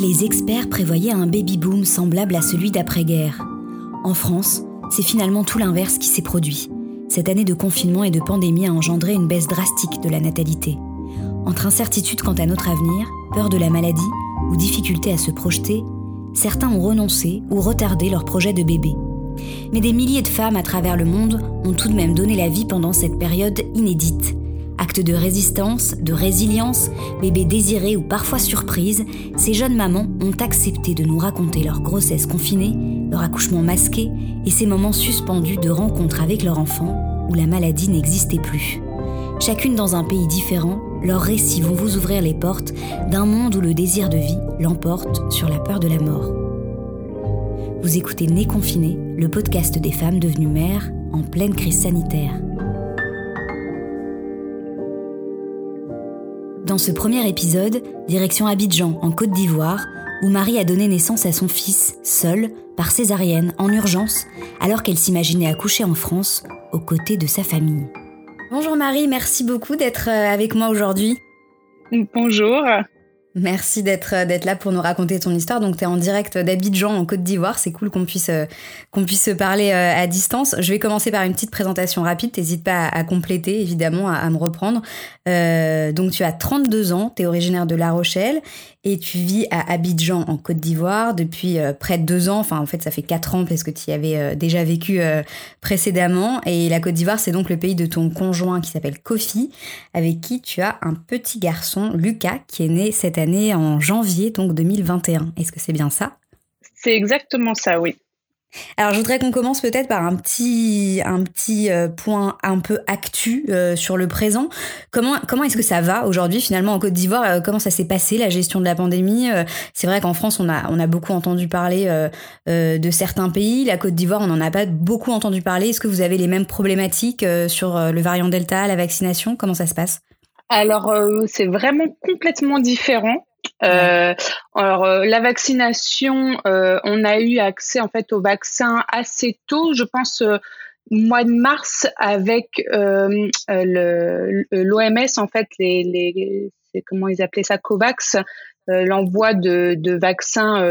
Les experts prévoyaient un baby-boom semblable à celui d'après-guerre. En France, c'est finalement tout l'inverse qui s'est produit. Cette année de confinement et de pandémie a engendré une baisse drastique de la natalité. Entre incertitude quant à notre avenir, peur de la maladie ou difficulté à se projeter, certains ont renoncé ou retardé leur projet de bébé. Mais des milliers de femmes à travers le monde ont tout de même donné la vie pendant cette période inédite. De résistance, de résilience, bébés désirés ou parfois surprises, ces jeunes mamans ont accepté de nous raconter leur grossesse confinée, leur accouchement masqué et ces moments suspendus de rencontre avec leur enfant où la maladie n'existait plus. Chacune dans un pays différent, leurs récits vont vous ouvrir les portes d'un monde où le désir de vie l'emporte sur la peur de la mort. Vous écoutez Né confiné, le podcast des femmes devenues mères en pleine crise sanitaire. Dans ce premier épisode, direction Abidjan, en Côte d'Ivoire, où Marie a donné naissance à son fils, seul, par césarienne, en urgence, alors qu'elle s'imaginait accoucher en France, aux côtés de sa famille. Bonjour Marie, merci beaucoup d'être euh, avec moi aujourd'hui. Bonjour. Merci d'être euh, d'être là pour nous raconter ton histoire. Donc tu es en direct d'Abidjan en Côte d'Ivoire, c'est cool qu'on puisse euh, qu'on puisse se parler à distance. Je vais commencer par une petite présentation rapide, t'hésites pas à, compléter évidemment, à, me reprendre. donc tu as 32 ans, tu es originaire de La Rochelle et tu vis à Abidjan en Côte d'Ivoire depuis euh, près de deux ans. Enfin, en fait, ça fait quatre ans parce que tu y avais euh, déjà vécu euh, précédemment. Et la Côte d'Ivoire, c'est donc le pays de ton conjoint qui s'appelle Kofi, avec qui tu as un petit garçon, Lucas, qui est né cette année en janvier, donc 2021. Est-ce que c'est bien ça? C'est exactement ça, oui. Alors, je voudrais qu'on commence peut-être par un petit, un petit euh, point un peu actu euh, sur le présent. Comment, comment est-ce que ça va aujourd'hui, finalement, en Côte d'Ivoire? Euh, Comment ça s'est passé, la gestion de la pandémie? C'est vrai qu'en France, on a, on a beaucoup entendu parler de certains pays. La Côte d'Ivoire, on n'en a pas beaucoup entendu parler. Est-ce que vous avez les mêmes problématiques sur le variant Delta, la vaccination? Comment ça se passe? Alors, c'est vraiment complètement différent. Euh, alors euh, la vaccination, euh, on a eu accès en fait au vaccin assez tôt, je pense mois de mars avec l'OMS en fait les, les comment ils appelaient ça Covax l'envoi de, de vaccins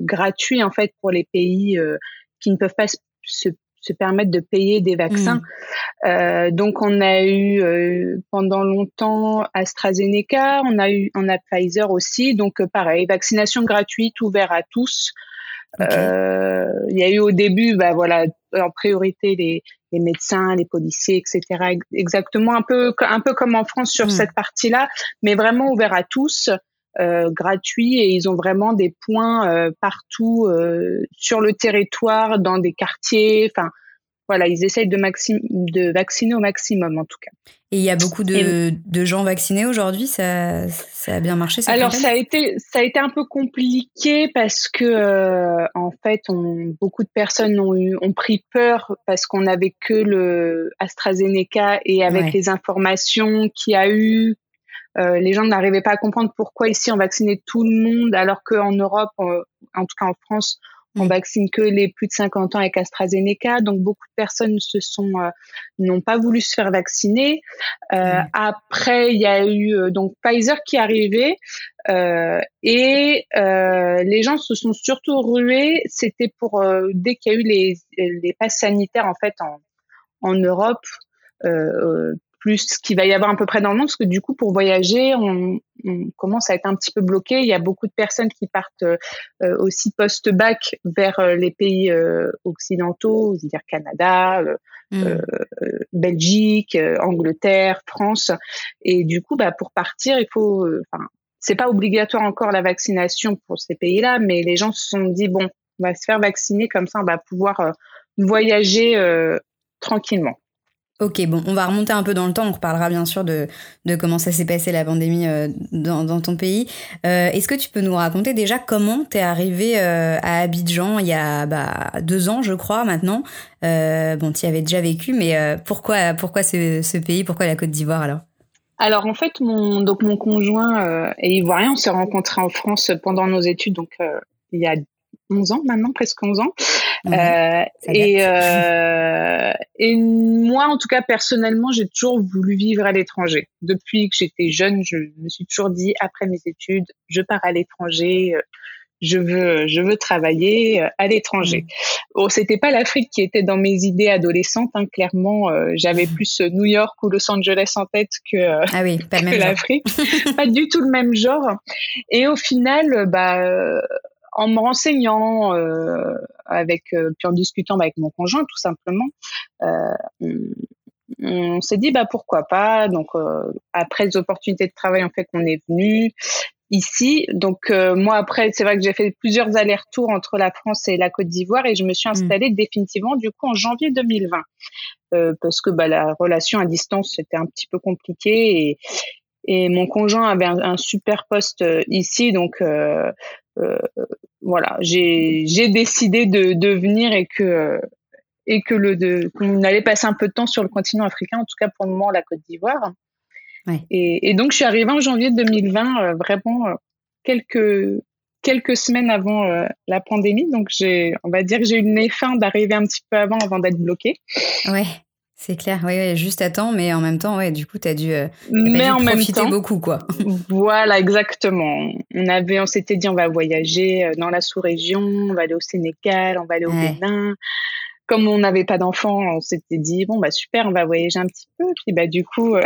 gratuits en fait pour les pays qui ne peuvent pas se se permettre de payer des vaccins. Mmh. Euh, donc on a eu euh, pendant longtemps AstraZeneca, on a eu on a Pfizer aussi. Donc euh, pareil, vaccination gratuite, ouvert à tous. Il y a eu au début, bah voilà, en priorité les, les médecins, les policiers, etc. Exactement un peu un peu comme en France sur mmh. cette partie-là, mais vraiment ouvert à tous. Euh, gratuit et ils ont vraiment des points euh, partout euh, sur le territoire, dans des quartiers. Enfin, voilà, ils essayent de, de vacciner au maximum en tout cas. Et il y a beaucoup de, de gens vaccinés aujourd'hui, ça, ça a bien marché Alors ça a été ça a été un peu compliqué parce que en fait on, beaucoup de personnes ont eu ont pris peur parce qu'on n'avait que le AstraZeneca et avec les informations qu'il y a eu euh, les gens n'arrivaient pas à comprendre pourquoi ici on vaccinait tout le monde alors qu'en Europe, en tout cas en France, on mm. vaccine que les plus de 50 ans avec AstraZeneca. Donc beaucoup de personnes se sont euh, n'ont pas voulu se faire vacciner. Euh, mm. Après, il y a eu donc Pfizer qui est arrivé et les gens se sont surtout rués. C'était pour dès qu'il y a eu les, les passes sanitaires en fait en, en Europe. Euh, plus qu'il va y avoir à peu près dans le monde, parce que du coup, pour voyager, on, commence à être un petit peu bloqué. Il y a beaucoup de personnes qui partent euh, aussi post-bac vers euh, les pays euh, occidentaux, c'est-à-dire Canada, mmh. Belgique, Angleterre, France. Et du coup, bah, pour partir, il faut, c'est pas obligatoire encore la vaccination pour ces pays-là, mais les gens se sont dit bon, on va se faire vacciner comme ça, on va pouvoir voyager tranquillement. Ok, bon, on va remonter un peu dans le temps. On reparlera bien sûr de, de comment ça s'est passé la pandémie euh, dans, dans, ton pays. Euh, Est-ce que tu peux nous raconter déjà comment tu es arrivé euh, à Abidjan il y a bah, deux ans, je crois, maintenant? Euh, Bon, y avais déjà vécu, mais euh, pourquoi, pourquoi ce, ce, pays? Pourquoi la Côte d'Ivoire alors? Alors en fait, mon donc mon conjoint est ivoirien. On s'est rencontrés en France pendant nos études, donc il y a 11 ans maintenant, presque 11 ans. et, et moi, en tout cas, personnellement, j'ai toujours voulu vivre à l'étranger. Depuis que j'étais jeune, je me suis toujours dit, après mes études, je pars à l'étranger je veux, je veux travailler euh, à l'étranger. Bon, mmh. c'était pas l'Afrique qui était dans mes idées adolescentes. Hein, clairement, euh, j'avais plus New York ou Los Angeles en tête que, euh, ah oui, pas l'Afrique. pas du tout le même genre. Et au final, bah, en me renseignant avec, puis en discutant avec mon conjoint, tout simplement, on, on s'est dit bah pourquoi pas? Donc après les opportunités de travail en fait qu'on est venu, ici. Donc euh, moi après, c'est vrai que j'ai fait plusieurs allers-retours entre la France et la Côte d'Ivoire et je me suis mm. installée définitivement du coup en janvier 2020 euh, parce que bah, la relation à distance c'était un petit peu compliqué et, et mon conjoint avait un, super poste euh, ici donc euh, euh, voilà j'ai décidé de, de venir et que et que le qu'on allait passer un peu de temps sur le continent africain en tout cas pour le moment la Côte d'Ivoire et, donc, je suis arrivée en janvier 2020, euh, vraiment euh, quelques quelques semaines avant euh, la pandémie. Donc, j'ai, on va dire que j'ai eu le nez fin d'arriver un petit peu avant, avant d'être bloquée. Ouais. C'est clair, oui, juste à temps, mais en même temps, ouais, du coup, tu as dû, mais en profiter même temps, beaucoup, quoi. voilà, exactement. On avait, on s'était dit, on va voyager dans la sous-région, on va aller au Sénégal, on va aller au Bénin. Comme on n'avait pas d'enfants, on s'était dit, bon, bah super, on va voyager un petit peu. Puis, bah, du coup,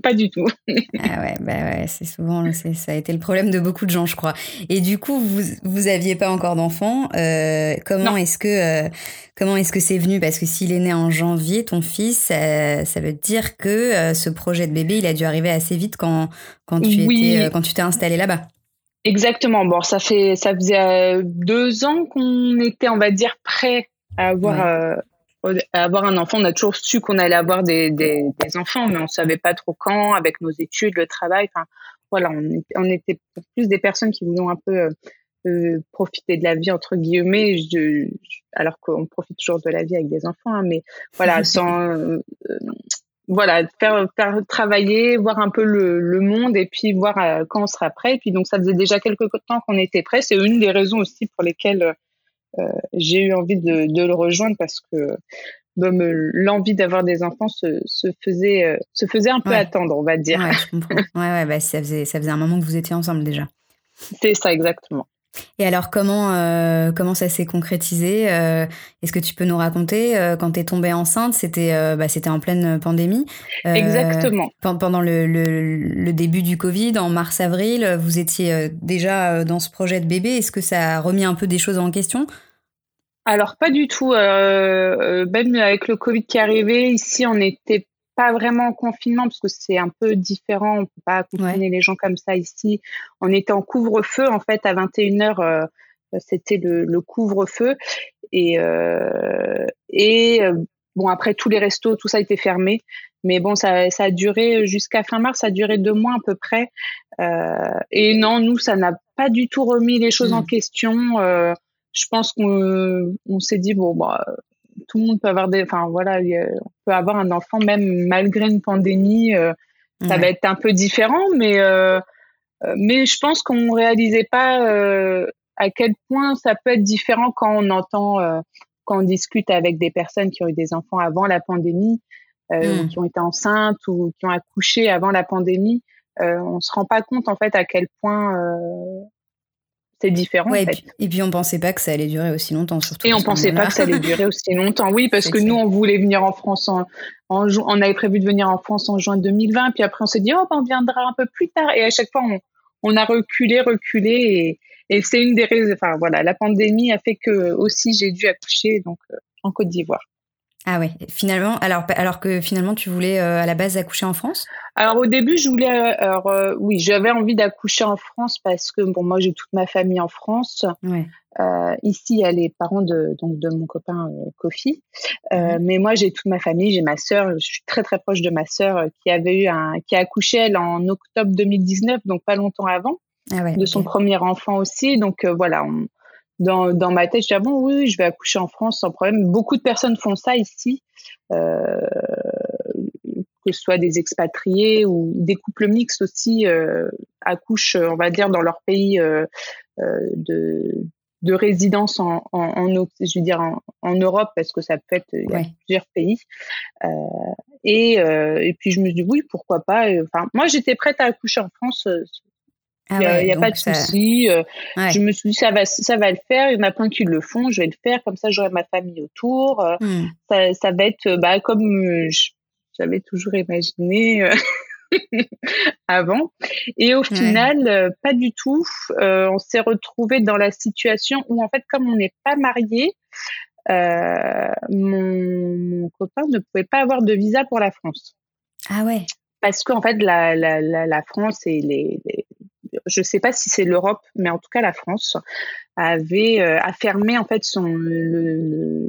pas du tout. ah ouais, bah ouais, c'est souvent, ça a été le problème de beaucoup de gens, je crois. Et du coup, vous, vous aviez pas encore d'enfant. Euh, comment est-ce que, euh, comment est-ce que c'est venu? Parce que s'il est né en janvier, ton fils, ça, veut dire que euh, ce projet de bébé, il a dû arriver assez vite quand, quand tu étais, quand tu t'es installé là-bas. Exactement. Bon, ça fait, ça faisait deux ans qu'on était, on va dire, prêt à avoir avoir un enfant, on a toujours su qu'on allait avoir des, des, des, enfants, mais on savait pas trop quand, avec nos études, le travail. Enfin, voilà, on, on était plus des personnes qui voulaient un peu euh, euh, profiter de la vie entre guillemets, je, alors qu'on profite toujours de la vie avec des enfants, hein, mais voilà, sans euh, voilà faire, faire travailler, voir un peu le, le monde et puis voir quand on sera prêt. Et puis donc ça faisait déjà quelques temps qu'on était prêt. C'est une des raisons aussi pour lesquelles j'ai eu envie de, de, le rejoindre parce que l'envie d'avoir des enfants se, se faisait euh, se faisait un peu attendre, on va dire. Ouais, je comprends. Ouais, ouais, bah, ça faisait ça faisait un moment que vous étiez ensemble déjà. C'est ça exactement. Et alors, comment, euh, comment ça s'est concrétisé euh, Est-ce que tu peux nous raconter euh, quand tu es tombée enceinte C'était bah, c'était en pleine pandémie. Exactement. Pendant le, le, le, début du Covid, en mars-avril, vous étiez déjà dans ce projet de bébé. Est-ce que ça a remis un peu des choses en question? Alors pas du tout. même avec le Covid qui est arrivé, ici on était pas vraiment en confinement parce que c'est un peu différent. On peut pas confiner les gens comme ça ici. On était en couvre-feu en fait à 21h. Euh, c'était le, couvre-feu et euh, et euh, bon après tous les restos tout ça a été fermé. Mais bon ça, ça a duré jusqu'à fin mars. Ça a duré deux mois à peu près. et non nous ça n'a pas du tout remis les choses en mmh. question. je pense qu'on on s'est dit bon bah tout le monde peut avoir des, enfin voilà, on peut avoir un enfant même malgré une pandémie. Euh, ça va être un peu différent, mais euh, euh, mais je pense qu'on réalisait pas à quel point ça peut être différent quand on entend, quand on discute avec des personnes qui ont eu des enfants avant la pandémie, mmh. qui ont été enceintes ou qui ont accouché avant la pandémie. on se rend pas compte en fait à quel point c'est différent. et, puis, et, puis, on pensait pas que ça allait durer aussi longtemps, surtout. Et on pensait pas que ça allait durer aussi longtemps. Oui, parce que nous, on voulait venir en France en, en on avait prévu de venir en France en juin 2020, puis après on s'est dit oh ben, on viendra un peu plus tard. Et à chaque fois on, on a reculé, reculé, et, et c'est une des raisons. Enfin voilà, la pandémie a fait que aussi j'ai dû accoucher donc euh, en Côte d'Ivoire. Ah ouais, finalement, alors, alors que finalement tu voulais euh, à la base accoucher en France? Alors au début, je voulais, euh, alors euh, oui, j'avais envie d'accoucher en France parce que bon, moi j'ai toute ma famille en France. Ouais. ici, il y a les parents de donc de mon copain Kofi, mais moi j'ai toute ma famille, j'ai ma sœur, je suis très très proche de ma sœur qui avait eu un, qui a accouché elle en octobre 2019, donc pas longtemps avant, ah ouais, de son premier enfant aussi. Donc voilà, on, dans, dans ma tête, je dis ah bon oui, je vais accoucher en France sans problème. Beaucoup de personnes font ça ici, euh, que ce soit des expatriés ou des couples mixtes aussi euh, accouchent, on va dire, dans leur pays euh, de de résidence en, en, je veux dire en, Europe parce que ça peut être il y a plusieurs pays euh, et, euh, et puis je me suis dit oui pourquoi pas enfin moi j'étais prête à accoucher en France euh, ah il n'y a, pas de souci. Je me suis dit, ça va, ça va le faire. Il y en a plein qui le font. Je vais le faire. Comme ça, j'aurai ma famille autour. Hmm. Ça, ça, va être bah, comme j'avais toujours imaginé. avant. Et au final, euh, pas du tout. Euh, on s'est retrouvé dans la situation où, en fait, comme on n'est pas marié, euh, mon, copain ne pouvait pas avoir de visa pour la France. Ah ouais. Parce qu'en fait, la, la, la, France et les, je ne sais pas si c'est l'Europe, mais en tout cas la France avait euh, a fermé en fait son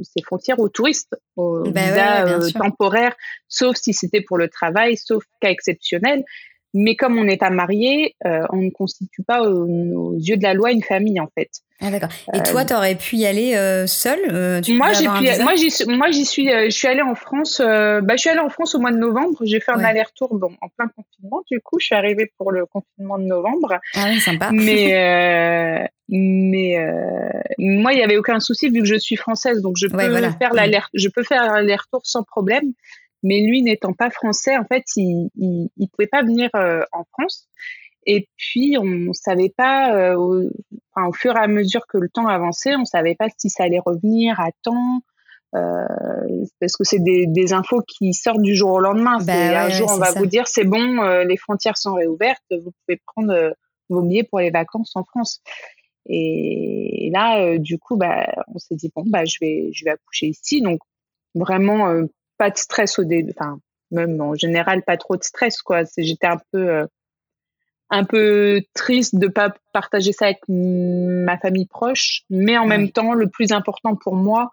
ses frontières aux touristes, aux bah visas euh, temporaires, sauf si c'était pour le travail, sauf cas exceptionnel. Mais comme on n'est pas marié, euh, on ne constitue pas aux, yeux de la loi une famille en fait. Ah d'accord. Et toi, euh, tu aurais pu y aller euh, seule Moi, j'ai moi, j'y, moi, j'y suis. je suis allée en France. bah, je suis allée en France au mois de novembre. J'ai fait un aller-retour bon, en plein confinement. Du coup, je suis arrivée pour le confinement de novembre. Ah oui, sympa. Mais mais moi, il y avait aucun souci vu que je suis française, donc je peux faire l'aller, je peux faire l'aller-retour sans problème. Mais lui, n'étant pas français, en fait, il, il, pouvait pas venir euh, en France. Et puis, on savait pas, euh, au, enfin, au, fur et à mesure que le temps avançait, on savait pas si ça allait revenir à temps. Euh, parce que c'est des, des, infos qui sortent du jour au lendemain. Bah un jour, on va vous dire, c'est bon, euh, les frontières sont réouvertes, vous pouvez prendre vos billets pour les vacances en France. Et là, du coup, bah, on s'est dit, bon, bah, je vais, je vais accoucher ici. Donc, vraiment, pas de stress au début. Enfin, même en général, pas trop de stress, quoi. J'étais un peu, euh, un peu triste de pas partager ça avec ma famille proche, mais en même temps, le plus important pour moi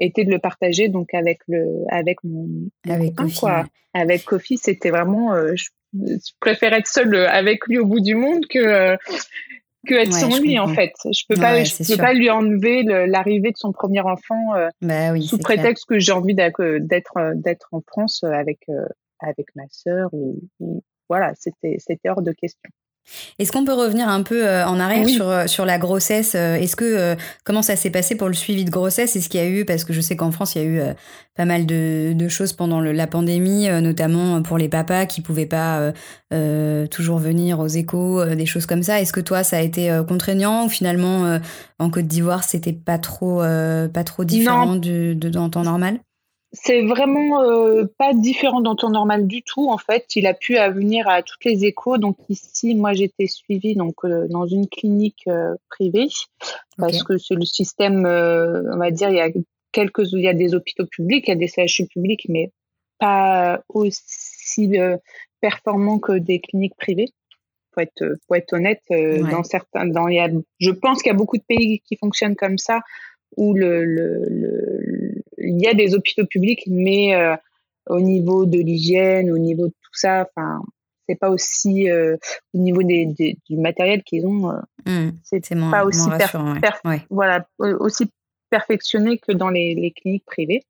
était de le partager donc avec le, avec mon, avec Kofi, quoi. Avec Kofi, c'était vraiment, euh, je, préfère être seule avec lui au bout du monde que que être sans lui en fait. Je peux pas, je peux pas lui enlever l'arrivée de son premier enfant euh, bah sous prétexte que j'ai envie d'être euh, d'être en France euh, avec avec ma sœur ou, voilà, c'était c'était hors de question. Est-ce qu'on peut revenir un peu euh, en arrière sur, euh, sur la grossesse euh, Est-ce que comment ça s'est passé pour le suivi de grossesse? Est-ce qu'il y a eu parce que je sais qu'en France il y a eu pas mal de, de choses pendant la pandémie, notamment pour les papas qui pouvaient pas toujours venir aux échos, des choses comme ça. Est-ce que toi ça a été contraignant ou finalement en Côte d'Ivoire c'était pas trop pas trop différent de, de, dans temps normal? C'est vraiment euh, pas différent dans ton normal du tout en fait. Il a pu venir à toutes les échos. Donc ici, moi j'étais suivie donc euh, dans une clinique euh, privée parce que c'est le système, on va dire, il y a quelques, il y a des hôpitaux publics, il y a des CHU publics, mais pas aussi performants que des cliniques privées. Pour être, pour être honnête, dans certains, dans, il y a, je pense qu'il y a beaucoup de pays qui fonctionnent comme ça où le, le, le il y a des hôpitaux publics, mais euh, au niveau de l'hygiène, au niveau de tout ça, enfin, c'est pas aussi euh, au niveau des, du matériel qu'ils ont, euh, mmh, c'est pas aussi voilà aussi perfectionné que dans les, les cliniques privées.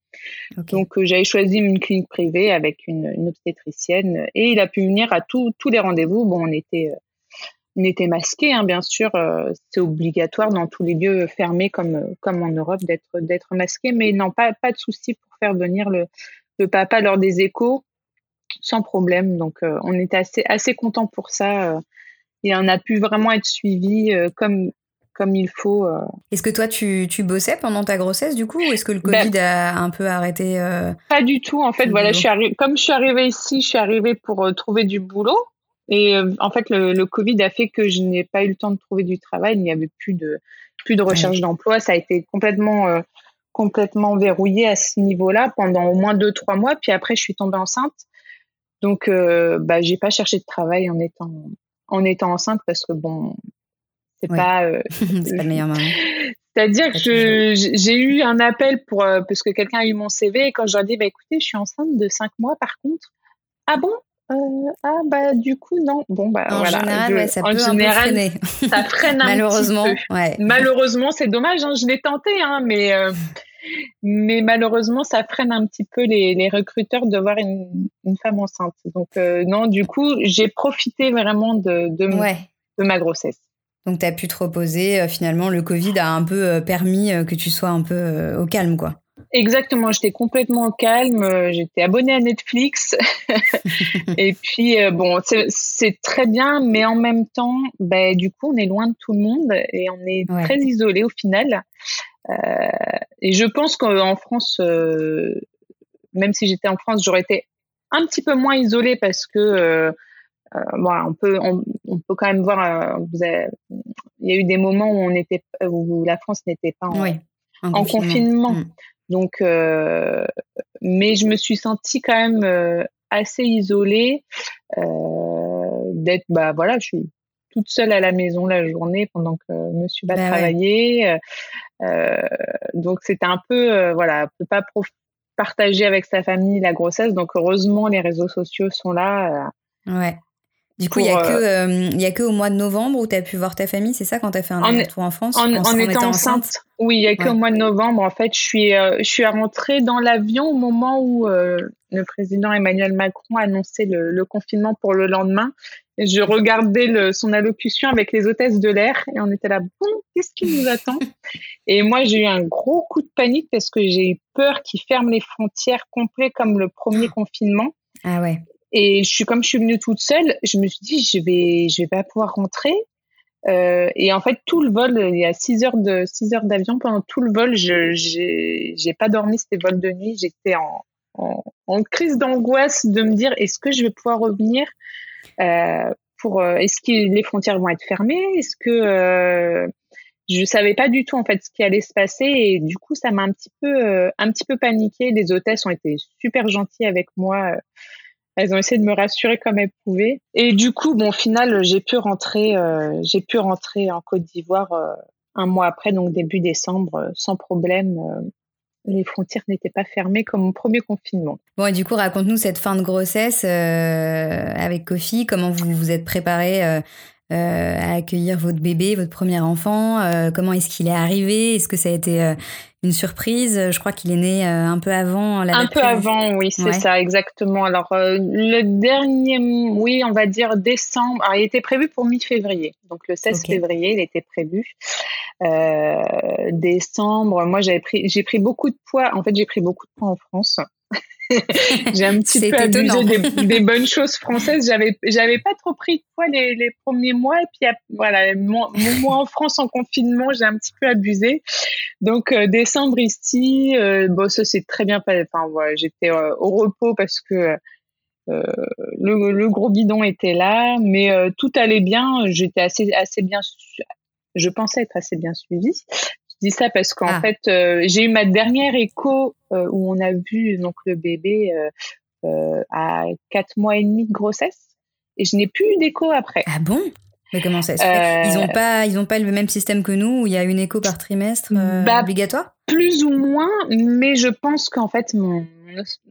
Donc j'avais choisi une clinique privée avec une, une, obstétricienne et il a pu venir à tous les rendez-vous. Bon, on était n'était masqué, hein, bien sûr, euh, c'est obligatoire dans tous les lieux fermés comme, comme en Europe d'être d'être masqué, mais non, pas, pas de souci pour faire venir le, le papa lors des échos sans problème. Donc, euh, on était assez, assez content pour ça. Euh, et on a pu vraiment être suivi comme, comme il faut. Est-ce que toi, tu, tu, bossais pendant ta grossesse, du coup, ou est-ce que le ben Covid a un peu arrêté Pas du tout. En fait, voilà, je suis comme je suis arrivée ici, je suis arrivée pour trouver du boulot. Et euh, en fait, le, le, Covid a fait que je n'ai pas eu le temps de trouver du travail. Il n'y avait plus de plus de recherche d'emploi. Ça a été complètement euh, complètement verrouillé à ce niveau-là pendant au moins deux trois mois. Puis après, je suis tombée enceinte. Donc, euh, bah, j'ai pas cherché de travail en étant en étant enceinte parce que bon, c'est pas. Euh, c'est pas le meilleur moment. C'est-à-dire que j'ai eu un appel pour parce que quelqu'un a eu mon CV et quand je leur ai dit bah écoutez, je suis enceinte de cinq mois par contre. Ah bon? Euh, ah bah du coup non bon bah en voilà général, ça peut freiner. ça freine un malheureusement petit peu. Ouais. malheureusement c'est dommage hein, je l'ai tenté hein, mais euh, mais malheureusement ça freine un petit peu les, les recruteurs de voir une, une femme enceinte donc euh, non du coup j'ai profité vraiment de de, de ma grossesse Donc, tu as pu te reposer. finalement, le Covid a un peu permis que tu sois un peu au calme, quoi. Exactement, j'étais complètement calme, j'étais abonnée à Netflix. et puis, bon, c'est très bien, mais en même temps, ben, du coup, on est loin de tout le monde et on est très isolé au final. et je pense qu'en France, même si j'étais en France, j'aurais été un petit peu moins isolée parce que euh, euh, on peut on, peut quand même voir. Euh, il y a eu des moments où on était où la France n'était pas en, confinement. Mm. Donc, mais je me suis sentie quand même assez isolée d'être bah voilà je suis toute seule à la maison la journée pendant que Monsieur va bah travailler. donc c'était un peu voilà, peut pas partager avec sa famille la grossesse. Donc heureusement, les réseaux sociaux sont là. Euh, ouais. Du coup, il n'y a, que, euh, euh, a que au mois de novembre où tu as pu voir ta famille, c'est ça, quand tu as fait un retour en France En, en, étant enceinte, Oui, il n'y a que au mois de novembre. En fait, je suis, je suis rentrée dans l'avion au moment où le président Emmanuel Macron a annoncé le, le, confinement pour le lendemain. Je regardais le, son allocution avec les hôtesses de l'air et on était là, bon, qu'est-ce qui nous attend? Et moi, j'ai eu un gros coup de panique parce que j'ai eu peur qu'ils ferment les frontières complètes comme le premier confinement. Ah ouais. Et je suis comme je suis venue toute seule, je me suis dit je vais je vais pas pouvoir rentrer. Euh, et en fait tout le vol, il y a 6 heures de six heures d'avion pendant tout le vol, je j'ai pas dormi, c'était vol de nuit, j'étais en, en, crise d'angoisse de me dire est-ce que je vais pouvoir revenir euh, pour euh, est-ce que les frontières vont être fermées? Est-ce que euh, je savais pas du tout en fait ce qui allait se passer et du coup ça m'a un petit peu un petit peu paniqué. Les hôtesses ont été super gentilles avec moi. Elles ont essayé de me rassurer comme elles pouvaient. Et du coup, bon, au final, j'ai pu rentrer, j'ai pu rentrer en Côte d'Ivoire un mois après, donc début décembre, sans problème les frontières n'étaient pas fermées comme au premier confinement. Bon, et du coup, raconte-nous cette fin de grossesse euh, avec Kofi, comment vous vous êtes préparé euh, euh, à accueillir votre bébé, votre premier enfant, comment est-ce qu'il est arrivé, est-ce que ça a été une surprise? Je crois qu'il est né euh, un peu avant la Un peu avant, oui, c'est ça, exactement. Alors, euh, le dernier, oui, on va dire décembre. Alors, il était prévu pour mi-février. Donc, le 16 février, il était prévu. Euh, décembre, moi, j'avais pris, j'ai pris beaucoup de poids. En fait, j'ai pris beaucoup de poids en France. j'ai un petit peu abusé des, bonnes choses françaises. J'avais, j'avais pas trop pris de poids les, les premiers mois. Et puis, voilà, mon, mois en France en confinement, j'ai un petit peu abusé. Donc, euh, décembre ici, euh, bon, ça c'est très bien passé. Enfin, voilà, j'étais euh, au repos parce que le, le, gros bidon était là, mais tout allait bien. J'étais assez, assez bien, je pensais être assez bien suivie dis ça parce qu'en ah. fait, euh, j'ai eu ma dernière écho euh, où on a vu donc le bébé euh, à quatre mois et demi de grossesse et je n'ai plus eu d'écho après. Ah bon? Mais comment ça se fait? Ils n'ont pas, ils ont pas le même système que nous où il y a une écho par trimestre bah, obligatoire? Plus ou moins, mais je pense qu'en fait mon,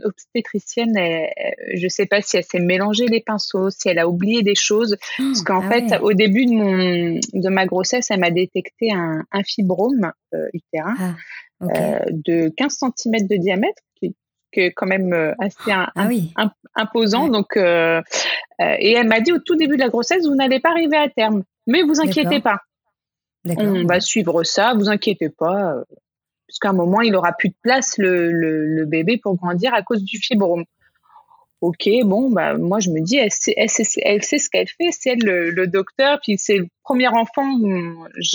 obstétricienne, je ne sais pas si elle s'est mélangé les pinceaux, si elle a oublié des choses. parce qu'en ah fait, au début de, mon, de ma grossesse, elle m'a détecté un, fibrome euh, utérin ah, euh, de 15 cm de diamètre, qui, est quand même euh, assez ah imposant. Donc, et elle m'a dit au tout début de la grossesse, vous n'allez pas arriver à terme, mais vous inquiétez pas. On va suivre ça, vous inquiétez pas qu'à un moment, il aura plus de place, le, bébé, pour grandir à cause du fibrome. Ok, bon, bah, moi, je me dis, elle sait, elle sait, ce qu'elle fait, c'est le, docteur, puis c'est le premier enfant,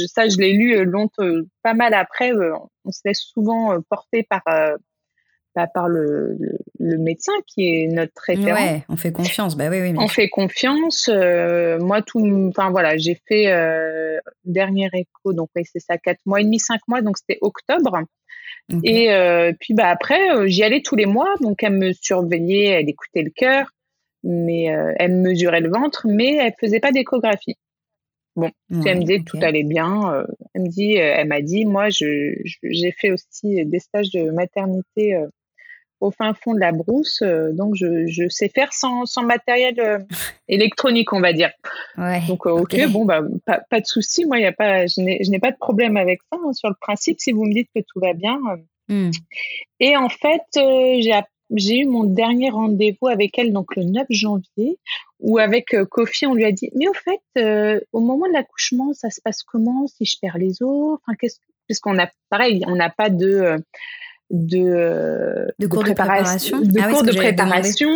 ça, je l'ai lu longtemps, pas mal après, euh, on se laisse souvent euh, porter par, euh, bah, par le, le, médecin qui est notre référent. Ouais, on fait confiance. Bah oui, oui. On fait confiance. Euh, moi, tout, enfin voilà, j'ai fait euh, dernier écho, donc oui, c'est ça, quatre mois et demi, cinq mois, donc c'était octobre. Et euh, puis bah après, euh, j'y allais tous les mois, donc elle me surveillait, elle écoutait le cœur, mais elle me mesurait le ventre, mais elle faisait pas d'échographie. Bon, elle me dit tout allait bien. elle me dit, elle m'a dit, moi, je, j'ai fait aussi des stages de maternité au fin fond de la brousse, euh, donc je, je, sais faire sans, sans matériel euh, électronique, on va dire. Ouais, donc euh, ok, bon bah pas, pas de souci, moi y a pas, je n'ai pas de problème avec ça hein, sur le principe. Si vous me dites que tout va bien. Hmm. Et en fait, j'ai j'ai eu mon dernier rendez-vous avec elle, donc le 9 janvier, où avec Kofi, on lui a dit, mais au fait, au moment de l'accouchement, ça se passe comment si je perds les os? Enfin, qu'est-ce puisqu'on a, pareil, on n'a pas de de, de, cours de préparation, de ah cours de préparation.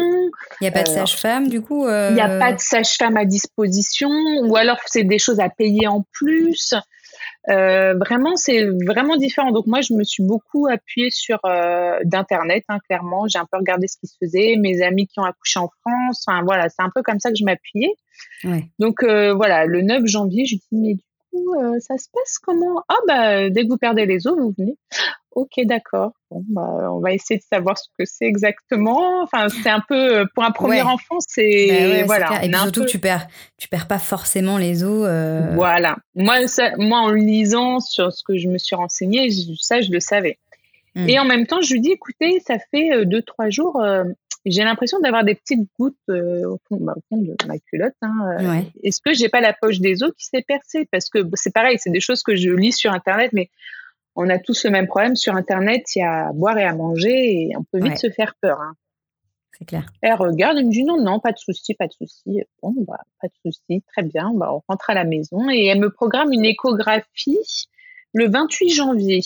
Il n'y a pas de sage-femme, du coup. Il n'y a pas de sage-femme à disposition, ou alors c'est des choses à payer en plus. Euh, vraiment, c'est vraiment différent. Donc moi, je me suis beaucoup appuyée sur euh, d'internet, hein, clairement. J'ai un peu regardé ce qui se faisait, mes amis qui ont accouché en France. Enfin voilà, c'est un peu comme ça que je m'appuyais. Ouais. Donc euh, voilà, le 9 janvier, je dis mais du coup, euh, ça se passe comment? Ah bah dès que vous perdez les os, vous venez. Ok, d'accord. Bon, bah, on va essayer de savoir ce que c'est exactement. Enfin, c'est un peu euh, pour un premier enfant, c'est bah voilà. Et puis surtout tu perds, tu perds pas forcément les os. Euh... Voilà. Moi, ça, moi, en lisant sur ce que je me suis renseignée, ça, je le savais. Et en même temps, je lui dis, écoutez, ça fait deux, trois jours. Euh, j'ai l'impression d'avoir des petites gouttes au, fond, bah, au, fond, de ma culotte. Hein, Est-ce que j'ai pas la poche des os qui s'est percée? Parce que c'est pareil, c'est des choses que je lis sur Internet, mais on a tous le même problème sur Internet. Il y a à boire et à manger et on peut vite se faire peur. Hein. C'est clair. Elle regarde, elle me dit non, non, pas de souci, pas de souci. Bon, bah, pas de souci, très bien. Bah, on rentre à la maison et elle me programme une échographie le 28 janvier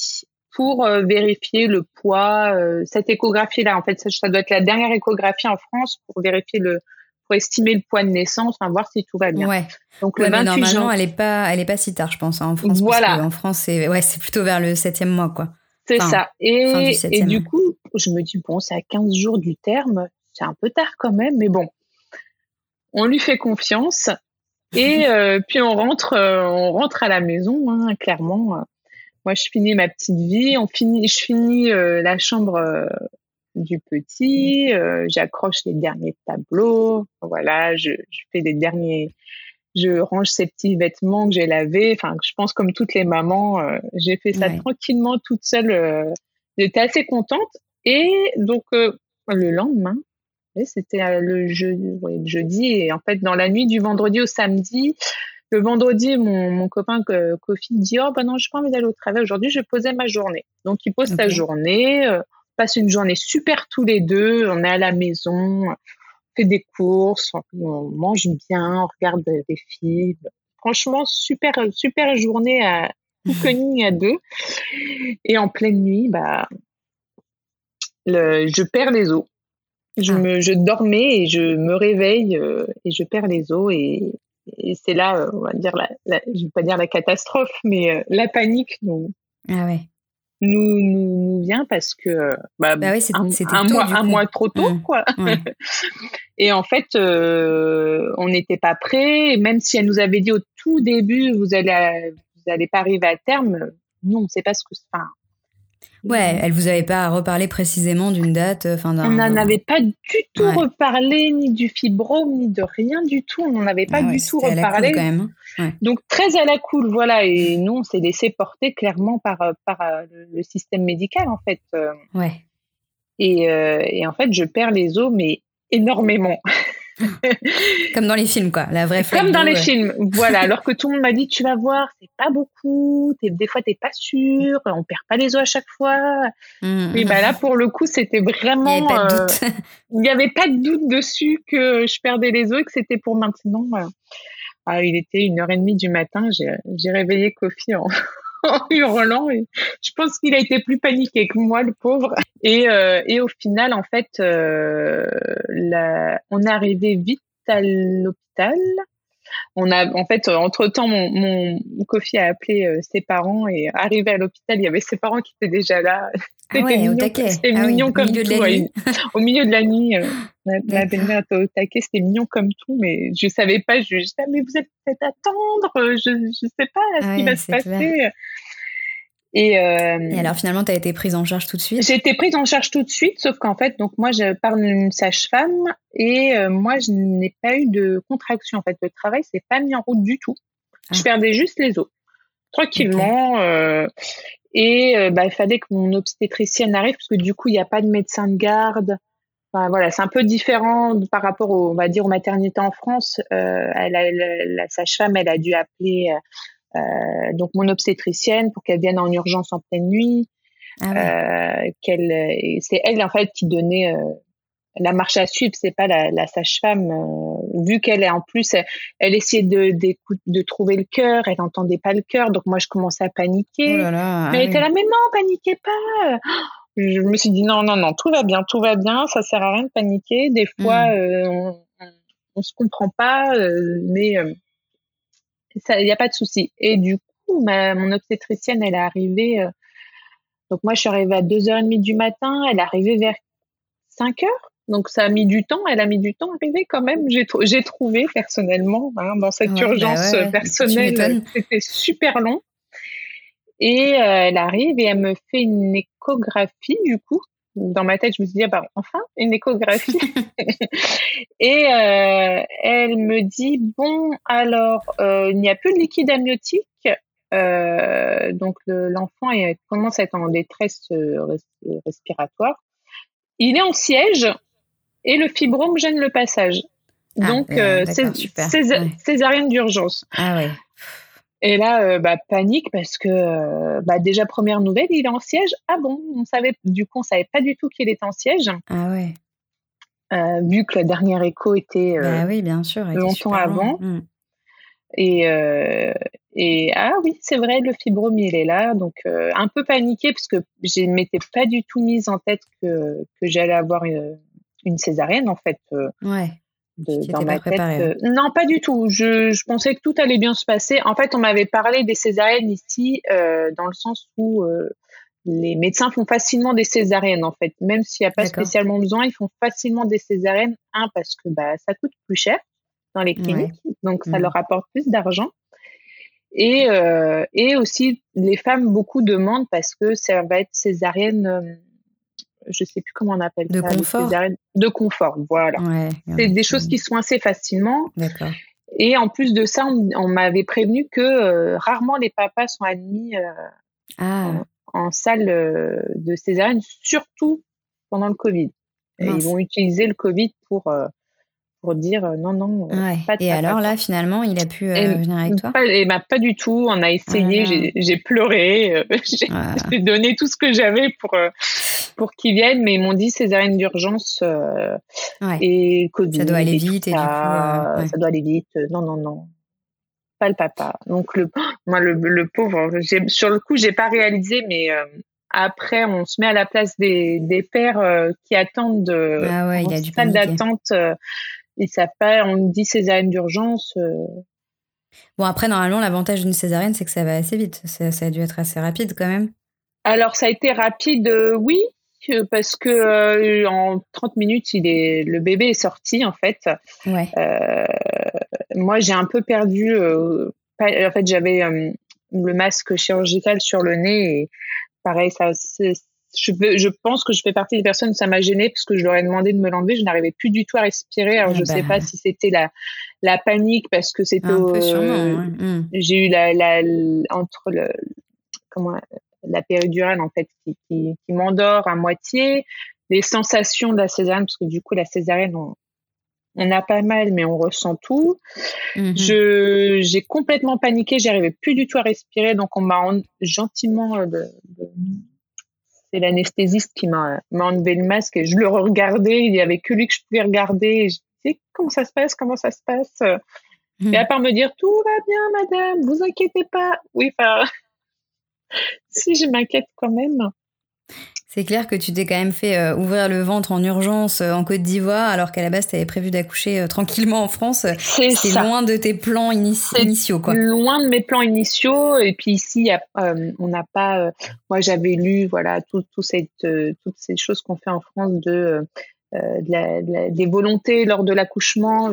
pour euh, vérifier le poids. Euh, cette échographie-là, en fait, ça, ça, doit être la dernière échographie en France pour vérifier le, pour estimer le poids de naissance, enfin voir si tout va bien. Ouais. Donc le 28 normalement, elle est pas, elle est pas si tard, je pense, hein, en France. Voilà. en France, c'est ouais, c'est plutôt vers le septième mois, quoi. C'est ça. Et, et du coup, je me dis bon, c'est à 15 jours du terme, c'est un peu tard quand même, mais bon, on lui fait confiance. Et euh, puis on rentre, euh, on rentre à la maison, hein, clairement. Moi, je finis ma petite vie. On finit, je finis euh, la chambre du petit, euh, j'accroche les derniers tableaux, voilà, je, je, fais les derniers, je range ces petits vêtements que j'ai lavés. Enfin, je pense comme toutes les mamans, euh, j'ai fait ça tranquillement toute seule. Euh, j'étais assez contente. Et donc le lendemain, c'était le jeudi, et en fait dans la nuit du vendredi au samedi. Le vendredi, mon, mon copain Kofi dit Oh, bah non, je pas envie d'aller au travail aujourd'hui, je posais ma journée. Donc, il pose sa journée passe une journée super tous les deux. On est à la maison, on fait des courses, on mange bien, on regarde des films. Franchement, super, super journée à cocooning à deux. Et en pleine nuit, bah, le, je perds les os. Je, ah. me, je dormais et je me réveille euh, et je perds les os et, c'est là, euh, on va dire, la, je vais pas dire la catastrophe, mais euh, la panique. Ah ouais nous, nous, vient parce que bah, bah un, mois, un mois trop tôt, mmh. quoi. et en fait, euh, on n'était pas prêts. Même si elle nous avait dit au tout début, vous allez, vous allez pas arriver à terme. Nous, on ne sait pas ce que. Enfin, Ouais, elle vous avait pas reparlé précisément d'une date, enfin On n'en avait pas du tout reparlé, ni du fibrome, ni de rien du tout. On n'en avait pas ah du tout reparlé. quand même. Hein. Donc très à la cool, voilà. Et nous, on s'est laissé porter clairement par par euh, le système médical en fait. Euh. Ouais. Et, euh, et en fait, je perds les os, mais énormément. Comme dans les films, quoi. La vraie Comme dans les films, voilà. Alors que tout le monde m'a dit, tu vas voir, c'est pas beaucoup. des fois, t'es pas sûr. On perd pas les os à chaque fois. Mmh. Et bah là, pour le coup, c'était vraiment. Il n'y avait, pas de doute dessus que je perdais les os et que c'était pour maintenant. Ah, il était une heure et demie du matin. J'ai réveillé Kofi en, en hurlant. Je pense qu'il a été plus paniqué que moi, le pauvre. Et, euh, et au final, en fait, euh, la, on est arrivé vite à l'hôpital. On a, en fait, entre temps, mon, mon Kofi a appelé euh, ses parents et arrivé à l'hôpital, il y avait ses parents qui étaient déjà là. Ah c'était mignon, c'était ah mignon comme tout. au milieu de la nuit, euh, la, belle-mère était au taquet, c'était mignon comme tout, mais je savais pas. Je disais, ah, mais vous êtes peut-être attendre, je, je sais pas ce ah qui va se passer. Et, euh, et, alors finalement, tu as été prise en charge tout de suite? J'ai été prise en charge tout de suite, sauf qu'en fait, donc moi, je parle d'une sage-femme et euh, moi, je n'ai pas eu de contraction. En fait, le travail s'est pas mis en route du tout. Je perdais juste les os, tranquillement. Euh, et euh, bah, il fallait que mon obstétricienne arrive parce que du coup, il n'y a pas de médecin de garde. Enfin, voilà, c'est un peu différent par rapport, au, on va dire, aux maternités en France. Elle a, la, la sage-femme, elle a dû appeler euh, donc mon obstétricienne pour qu'elle vienne en urgence en pleine nuit. Ah qu'elle, c'est elle en fait qui donnait la marche à suivre, c'est pas la, sage-femme. vu qu'elle est en plus, elle, essayait de, de, trouver le cœur, elle n'entendait pas le cœur, donc moi je commençais à paniquer. Oh ah mais elle était là, mais non, paniquez pas je me suis dit non, non, non, tout va bien, tout va bien, ça sert à rien de paniquer. Des fois, mm. euh, on, on, se comprend pas, euh, mais euh, il n'y a pas de souci. Et du coup, ma, mon obstétricienne, elle est arrivée. donc moi, je suis arrivée à 2h30 du matin, elle est arrivée vers 5h. Donc ça a mis du temps, elle a mis du temps à arriver quand même. J'ai, j'ai trouvé personnellement hein, dans cette bah urgence personnelle, c'était super long. Et euh, elle arrive et elle me fait une échographie du coup. Dans ma tête, je me suis dit, ah bah, enfin, une échographie. et euh, elle me dit, bon, alors, euh, il n'y a plus de liquide amniotique. donc, l'enfant commence à être en détresse respiratoire. Il est en siège et le fibrome gêne le passage. Ah, donc, césarienne d'urgence. Ah ouais. Et là, euh, bah, panique parce que euh, bah, déjà première nouvelle, il est en siège. Ah bon, on savait du coup, on savait pas du tout qu'il était en siège. Ah ouais. Euh, vu que le dernier écho était bah oui, bien sûr, longtemps avant. Mm. Et, et ah oui, c'est vrai, le fibrome il est là, donc un peu paniqué parce que je m'étais pas du tout mise en tête que, que j'allais avoir une, une, césarienne en fait. ouais dans ma tête. Euh, non, pas du tout. Je, je, pensais que tout allait bien se passer. En fait, on m'avait parlé des césariennes ici, euh, dans le sens où euh, les médecins font facilement des césariennes, en fait. Même s'il n'y a pas spécialement besoin, ils font facilement des césariennes. Un, parce que bah, ça coûte plus cher dans les cliniques, donc ça mmh. leur apporte plus d'argent. Et, euh, et aussi, les femmes, beaucoup demandent parce que ça va être césarienne je sais plus comment on appelle de ça. Confort. De confort, voilà. c'est des choses qui sont assez facilement. D'accord. Et en plus de ça, on, m'avait prévenu que euh, rarement les papas sont admis euh, ah. en, salle euh, de césarienne, surtout pendant le Covid. Et ils vont utiliser le Covid pour pour dire euh, non, non. Euh, et alors là, finalement, il a pu euh, venir avec toi? pas, et bah, pas du tout. On a essayé, ah j'ai pleuré, j'ai donné tout ce que j'avais pour, pour qu'ils viennent, mais ils m'ont dit césarienne d'urgence et Covid. Ça doit aller vite et, du coup. Ça doit aller vite. Non, non, non. Pas le papa. Donc, le, moi, le, le pauvre, sur le coup, j'ai pas réalisé, mais après, on se met à la place des, des pères qui attendent de ah ouais, il a du salle d'attente ils savent pas, on me dit césarienne d'urgence. Euh. Bon, après, normalement, l'avantage d'une césarienne, c'est que ça va assez vite. Ça, a dû être assez rapide quand même. Alors, ça a été rapide, euh, oui, euh, parce que en 30 minutes, il est, le bébé est sorti, en fait. Ouais. moi, j'ai un peu perdu. en fait, j'avais le masque chirurgical sur le nez et pareil, ça, je, je, pense que je fais partie des personnes, ça m'a gênée parce que je leur ai demandé de me l'enlever, je n'arrivais plus du tout à respirer. Alors, ah je ne sais bah. pas si c'était la, la panique parce que c'était. Euh, mmh. J'ai eu la, la, entre le. Comment, la péridurale, en fait, qui, qui, qui m'endort à moitié, les sensations de la césarienne, parce que du coup, la césarienne, on, on a pas mal, mais on ressent tout. Mmh je, j'ai complètement paniqué, j'arrivais plus du tout à respirer, donc on m'a gentiment euh, de, c'est l'anesthésiste qui m'a enlevé le masque et je le regardais. Il y avait que lui que je pouvais regarder. Et je disais comment ça se passe, comment ça se passe? Mmh. Et à part me dire tout va bien, madame, vous inquiétez pas. Oui, enfin, si je m'inquiète quand même. C'est clair que tu t'es quand même fait euh, ouvrir le ventre en urgence euh, en Côte d'Ivoire, alors qu'à la base, tu avais prévu d'accoucher euh, tranquillement en France. C'est loin de tes plans initiaux, quoi. Loin de mes plans initiaux. Et puis ici, on n'a pas. moi, j'avais lu, voilà, tout, cette, toutes ces choses qu'on fait en France de. des volontés lors de l'accouchement.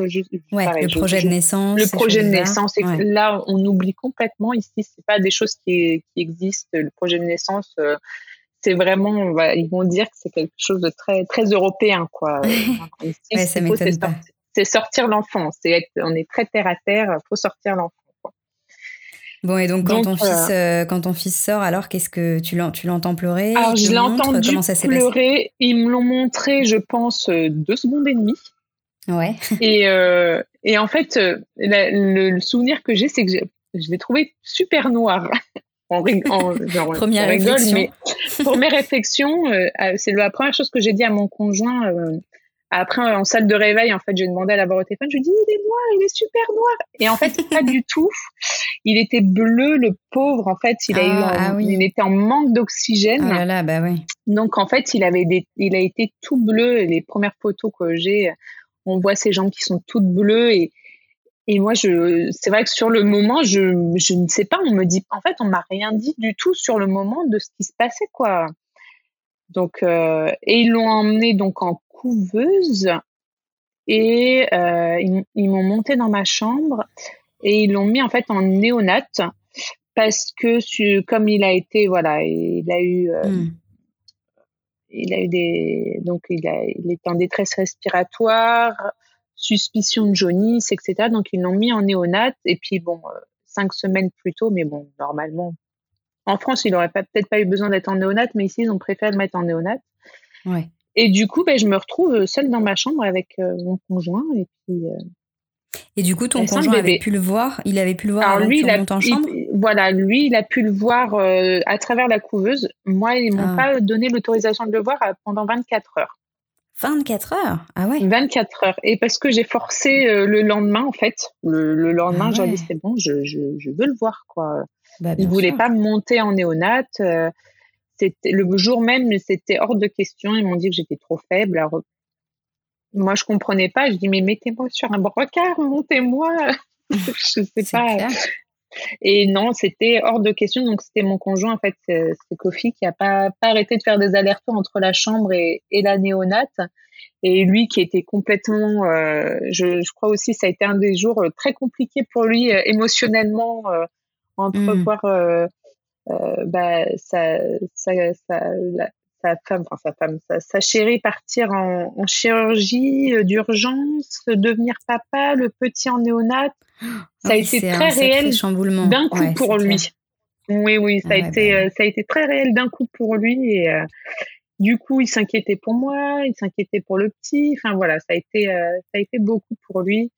Ouais, le projet de naissance. Le projet de naissance. Là, on oublie complètement. Ici, c'est pas des choses qui, qui existent. Le projet de naissance, c'est vraiment, ils vont dire que c'est quelque chose de très, très européen, quoi. C'est sortir l'enfant. C'est on est très terre à terre. Faut sortir l'enfant. Bon, et donc quand, ton fils, euh, quand ton fils sort, alors qu'est-ce que tu l'entends pleurer? Alors, je l'entends pleurer. Ils me l'ont montré, je pense, euh, deux secondes et demie. Ouais. Et, euh, et en fait, le, souvenir que j'ai, c'est que je l'ai trouvé super noir. première rigole, mais première réflexion, c'est la première chose que j'ai dit à mon conjoint. après, en salle de réveil, en fait, j'ai demandé à l'avoir au téléphone. Je lui dis, il est noir, il est super noir. Et en fait, pas du tout. Il était bleu, le pauvre. En fait, il a eu, ah, ah il était en manque d'oxygène. Oh là bah oui. Donc, en fait, il avait des, il a été tout bleu. Les premières photos que j'ai, on voit ces jambes qui sont toutes bleues et et moi, je, c'est vrai que sur le moment, je, je ne sais pas. On me dit, en fait, on m'a rien dit du tout sur le moment de ce qui se passait, quoi. Donc, euh, et ils l'ont emmené donc en couveuse et euh, ils, m'ont monté dans ma chambre et ils l'ont mis en fait en néonate parce que comme il a été, voilà, il a eu, euh, hmm. il a eu des, donc il a, il est en détresse respiratoire suspicion de jaunisse, etc. Donc ils l'ont mis en néonate et puis bon, euh, cinq semaines plus tôt, mais bon, normalement, en France, il n'aurait peut-être pas eu besoin d'être en néonate, mais ici, ils ont préféré le mettre en néonate. Ouais. Et du coup, ben, je me retrouve seule dans ma chambre avec euh, mon conjoint et puis. Euh, et du coup, ton conjoint avait pu le voir. Il avait pu le voir Alors, lui, il a, en chambre? voilà, lui, il a pu le voir à travers la couveuse. Moi, ils m'ont ah. pas donné l'autorisation de le voir pendant 24 heures. 24 heures? Ah ouais 24 heures. Et parce que j'ai forcé euh, le lendemain, en fait. Le, lendemain, ah j'ai dit, c'est bon, je, je, je, veux le voir, quoi. Bah, Il voulait pas monter en néonate. Euh, le jour même, c'était hors de question. Ils m'ont dit que j'étais trop faible. Alors, moi, je comprenais pas. Je dis, mais mettez-moi sur un brancard, montez-moi. je sais pas. Et non, c'était hors de question. Donc, c'était mon conjoint, en fait, c'est Kofi, qui a pas, pas arrêté de faire des allers-retours entre la chambre et, et, la néonate. Et lui, qui était complètement, euh, je, je, crois aussi, ça a été un des jours euh, très compliqués pour lui euh, émotionnellement, euh, entrevoir mmh. bah, sa, sa, sa, sa femme, enfin sa femme, sa, chérie partir en, en chirurgie d'urgence, devenir papa, le petit en néonate. Ça a été très réel d'un coup pour lui. Oui, oui, ça a été, bah ça a été très réel d'un coup pour lui et euh, du coup, il s'inquiétait pour moi, il s'inquiétait pour le petit. Enfin voilà, ça a été, euh, ça a été beaucoup pour lui.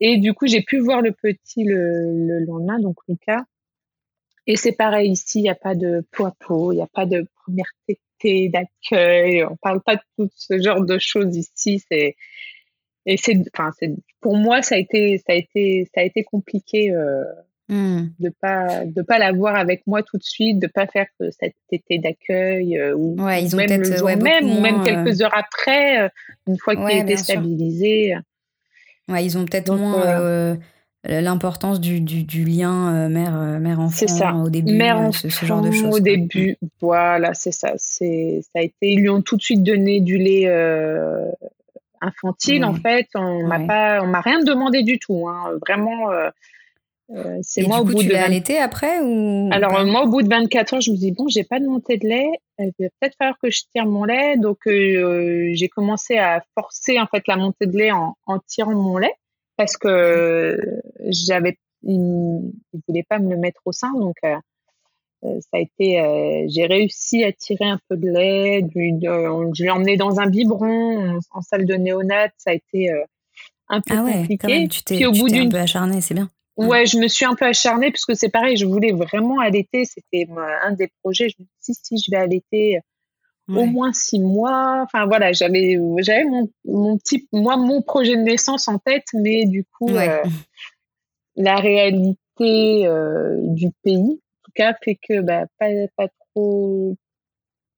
Et du coup, j'ai pu voir le petit le, le lendemain, donc Lucas. Et c'est pareil ici, il n'y a pas de peau à peau, il n'y a pas de première d'accueil, on parle pas de tout ce genre de choses ici. C'est et c'est, enfin, c'est pour moi ça a été, ça a été, ça a été compliqué euh, mmh. de pas, de pas l'avoir avec moi tout de suite, de pas faire cette tétée d'accueil euh, ou ils ont même le jour même ou même quelques heures après, une fois qu'il était stabilisé. Ouais, ils ont peut-être moins l'importance du, du, du, lien mère mère enfant ça. au début mère ce, ce, genre de choses au début. Voilà c'est ça. C'est ça a été ils lui ont tout de suite donné du lait infantile en mmh. fait. On m'a pas on m'a rien demandé du tout hein. vraiment euh, euh, c'est moi au bout tu de l'été après ou alors moi au bout de 24 heures je me dis bon j'ai pas de montée de lait il va peut-être falloir que je tire mon lait. Donc j'ai commencé à forcer en fait la montée de lait en, en tirant mon lait parce que j'avais, il, ne voulait pas me le mettre au sein, donc euh, euh, ça a été, euh, j'ai réussi à tirer un peu de lait, je l'ai emmené dans un biberon en, salle de néonat, ça a été un peu ah ouais, compliqué. tu t'es, au bout d'un un peu acharné, c'est bien. Ouais, je me suis un peu acharnée parce que c'est pareil, je voulais vraiment allaiter, c'était un des projets. Je me suis dit si, si, je vais allaiter au moins six mois. Enfin voilà, j'avais j'avais mon, mon petit moi mon projet de naissance en tête, mais du coup euh, la réalité euh, du pays en tout cas fait que bah, pas pas trop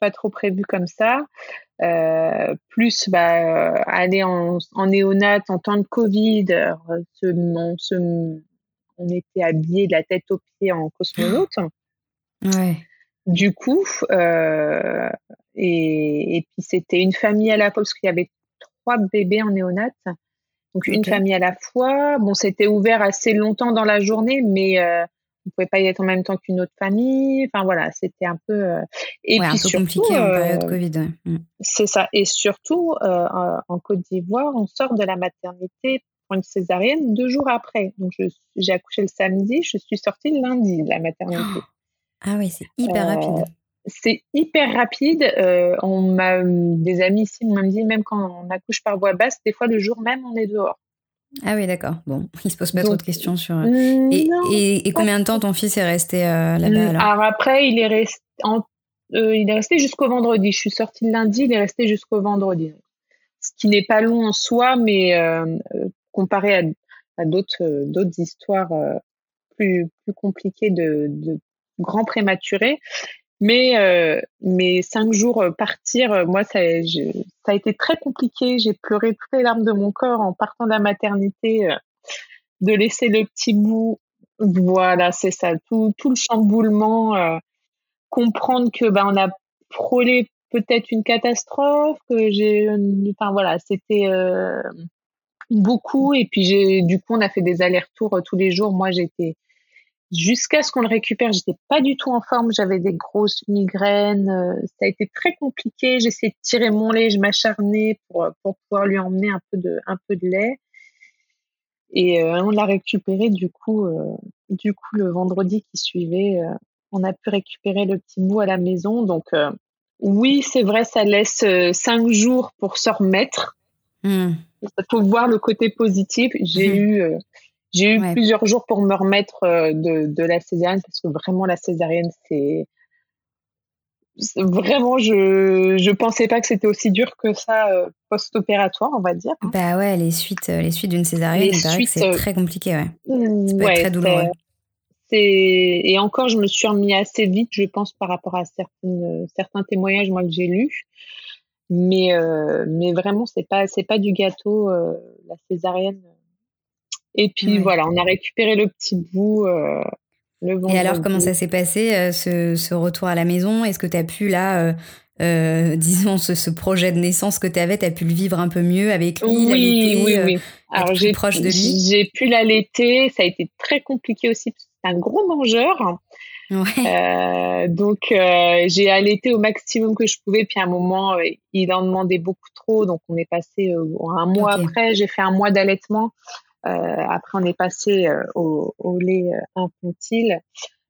pas trop prévu comme ça. Euh, plus bah, aller en, en néonate en temps de Covid, on, se, on était habillés de la tête aux pieds en cosmonaute. Ouais. Du coup, euh, et, et, puis c'était une famille à la fois, parce qu'il y avait trois bébés en néonat. Donc une famille à la fois. Bon, c'était ouvert assez longtemps dans la journée, mais euh, on pouvait pas y être en même temps qu'une autre famille. Enfin voilà, c'était un peu. Euh, et puis un peu surtout, compliqué en période euh, Covid. Mm. C'est ça. Et surtout, euh, en Côte d'Ivoire, on sort de la maternité pour une césarienne deux jours après. Donc j'ai accouché le samedi, je suis sortie le lundi de la maternité. Ah oui, c'est hyper rapide. Euh, c'est hyper rapide. Euh, on des amis ici m'ont dit même quand on accouche par voie basse, des fois le jour même on est dehors. Ah oui, d'accord. Bon, il se pose pas trop de questions sur. et, combien de temps ton fils est resté là-bas alors, après, il est resté, il est resté jusqu'au vendredi. Je suis sortie le lundi, il est resté jusqu'au vendredi. Ce qui n'est pas long en soi, mais comparé à, à d'autres d'autres histoires plus plus compliquées de, de grands prématurés, mais, euh, mais cinq jours euh, partir, euh, moi, ça, ça a été très compliqué. J'ai pleuré toutes les larmes de mon corps en partant de la maternité, de laisser le petit bout. Voilà, c'est ça, tout, tout le chamboulement. comprendre que ben, on a frôlé peut-être une catastrophe, que j'ai. Enfin, voilà, c'était beaucoup. Et puis, du coup, on a fait des allers-retours tous les jours. Moi, j'étais jusqu'à ce qu'on le récupère, j'étais pas du tout en forme, j'avais des grosses migraines, euh, ça a été très compliqué, j'essayais de tirer mon lait, je m'acharnais pour, pour pouvoir lui emmener un peu de, un peu de lait. Et euh, on l'a récupéré du coup, euh, du coup le vendredi qui suivait, on a pu récupérer le petit bout à la maison. Donc oui, c'est vrai, ça laisse cinq jours pour se remettre. Mmh. Il faut voir le côté positif. J'ai mmh. eu j'ai eu plusieurs jours pour me remettre euh, de, de, la césarienne parce que vraiment la césarienne c'est vraiment je je pensais pas que c'était aussi dur que ça euh, post-opératoire on va dire. Bah ouais les suites euh, les suites d'une césarienne c'est très compliqué ouais. Très douloureux. Et encore je me suis remis assez vite je pense par rapport à certaines, certains témoignages moi que j'ai lus. Mais mais vraiment c'est pas c'est pas du gâteau la césarienne et puis voilà, on a récupéré le petit bout. Euh, le Et alors, comment ça s'est passé, euh, ce, ce, retour à la maison? Est-ce que tu as pu, là, euh, disons, ce, ce, projet de naissance que tu avais, tu as pu le vivre un peu mieux avec lui Oui, oui, oui. Alors, j'ai proche de lui? J'ai pu l'allaiter. Ça a été très compliqué aussi, parce que c'est un gros mangeur. Ouais. donc j'ai allaité au maximum que je pouvais. Puis à un moment, il en demandait beaucoup trop. Donc on est passé un mois après. J'ai fait un mois d'allaitement. Euh, après, on est passé euh, au, au, lait euh, infantile.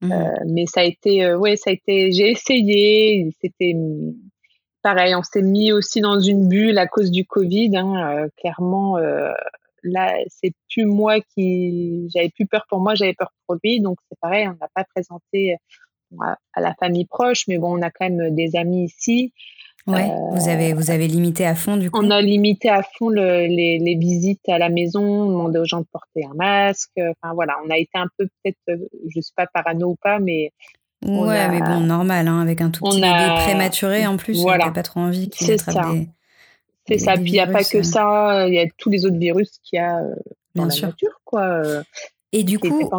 Mmh. mais ça a été, ouais, ça a été, j'ai essayé. C'était pareil, on s'est mis aussi dans une bulle à cause du Covid. Hein, clairement, là, c'est plus moi qui, j'avais plus peur pour moi, j'avais peur pour lui. Donc c'est pareil, on n'a pas présenté à, la famille proche, mais bon, on a quand même des amis ici. Ouais, vous avez vous avez limité à fond du coup. On a limité à fond le, les, les, visites à la maison, demandé aux gens de porter un masque. Enfin voilà, on a été un peu peut-être, euh, je sais pas parano ou pas, mais ouais, mais bon, normal, hein, avec un tout petit bébé prématuré en plus, voilà. on n'a pas trop envie qu'il attrape des. C'est ça. Puis il n'y a pas que euh. ça, il y a tous les autres virus qu'il y a euh, dans Bien la nature, quoi. Et du coup,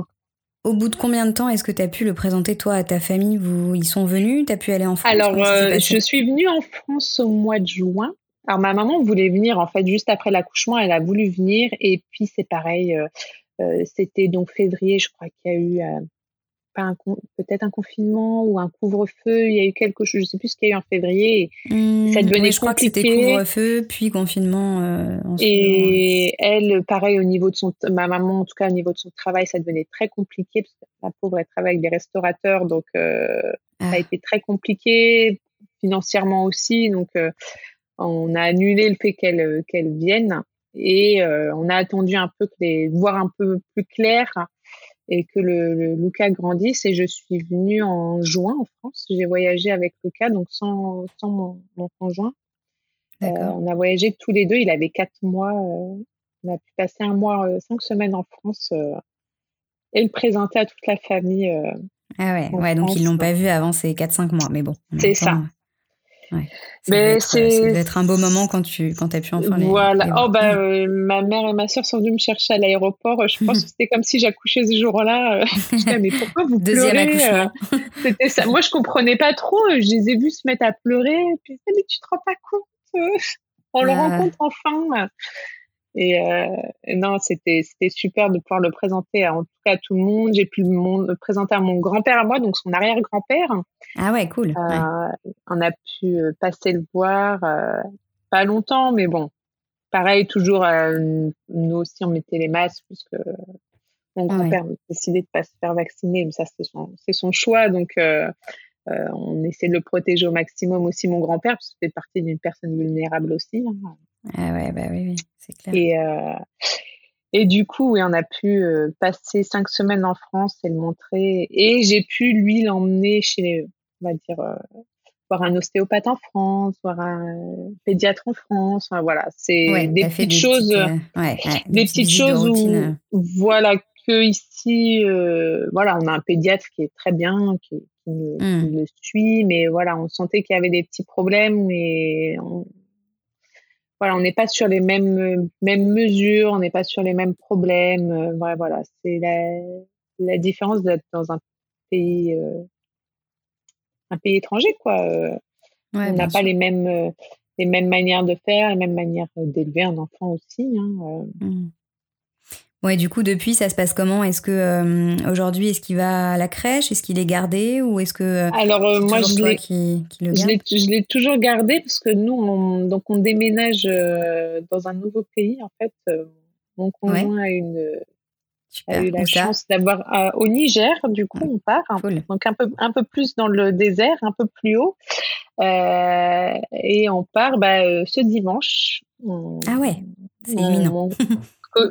au bout de combien de temps est-ce que tu as pu le présenter, toi, à ta famille? Vous, Ils sont venus? Tu as pu aller en France? Alors, euh, je suis venue en France au mois de juin. Alors, ma maman voulait venir, en fait, juste après l'accouchement, elle a voulu venir. Et puis, c'est pareil, euh, euh, c'était donc février, je crois qu'il y a eu peut-être un confinement ou un couvre-feu. Il y a eu quelque chose, je sais plus ce qu'il y a eu en février. Mmh, ça devenait je crois que c'était couvre-feu puis confinement. Euh, et elle, pareil au niveau de son, ma maman en tout cas au niveau de son travail, ça devenait très compliqué parce que la pauvre elle travaille avec des restaurateurs, donc euh, ça a ah. été très compliqué financièrement aussi. Donc euh, on a annulé le fait qu'elle qu'elle vienne et on a attendu un peu que les voir un peu plus clair et que le, le, Lucas grandisse. Et je suis venue en juin en France. J'ai voyagé avec Lucas, donc sans, sans mon, mon conjoint. Euh, on a voyagé tous les deux. Il avait quatre mois. Euh, on a pu passer un mois, euh, cinq semaines en France et le présenter à toute la famille. ah ouais, ouais donc ils l'ont pas vu avant ces 4-5 mois, mais bon. C'est ça. Ouais. Mais c'est ça doit être un beau moment quand tu quand as pu enfin les voilà. oh bah euh, ma mère et ma soeur sont venues me chercher à l'aéroport. Je pense que c'était comme si j'accouchais ce jour-là. Je disais mais pourquoi vous deuxième pleurez c'était ça. Moi je comprenais pas trop. Je les ai vus se mettre à pleurer. Puis mais tu te rends pas compte on le rencontre enfin et, euh, non, c'était c'était super de pouvoir le présenter en tout cas à tout le monde. J'ai pu le, présenter à mon grand-père à moi, donc son arrière-grand-père. Ah ouais, cool. Euh, on a pu euh, passer le voir, euh, pas longtemps, mais bon, pareil, toujours, nous aussi, on mettait les masques puisque mon ah grand-père a décidé de pas se faire vacciner, mais ça, c'est son, son choix, donc on essaie de le protéger au maximum aussi, mon grand-père, parce qu'il fait partie d'une personne vulnérable aussi. Hein. Ah ouais, bah oui, oui c'est clair. Et, euh, Et du coup, oui, on a pu passer cinq semaines en France et le montrer. Et j'ai pu lui l'emmener chez, on va dire, voir un ostéopathe en France, voir un pédiatre en France. voilà, c'est des, petites choses, des, petites choses où, voilà, que ici, euh, voilà, on a un pédiatre qui est très bien, qui, qui, mmh. le suit, mais voilà, on sentait qu'il y avait des petits problèmes et on, voilà, on n'est pas sur les mêmes mêmes mesures, on n'est pas sur les mêmes problèmes. Euh, voilà, c'est la, la différence d'être dans un pays euh, un pays étranger, quoi. on n'a pas les mêmes les mêmes manières de faire, les mêmes manières d'élever un enfant aussi. Hein, mmh. Ouais, du coup, depuis, ça se passe comment? Est-ce que euh, aujourd'hui, est-ce qu'il va à la crèche? Est-ce qu'il est gardé? Ou est-ce que euh, alors euh, moi je l'ai, qui, je l'ai toujours gardé parce que nous, on, donc on déménage dans un nouveau pays en fait. mon conjoint a une a eu la chance d'avoir au Niger. Du coup, on part. Donc un peu un peu plus dans le désert, un peu plus haut, et on part bah, ce dimanche. ah ouais, c'est imminent.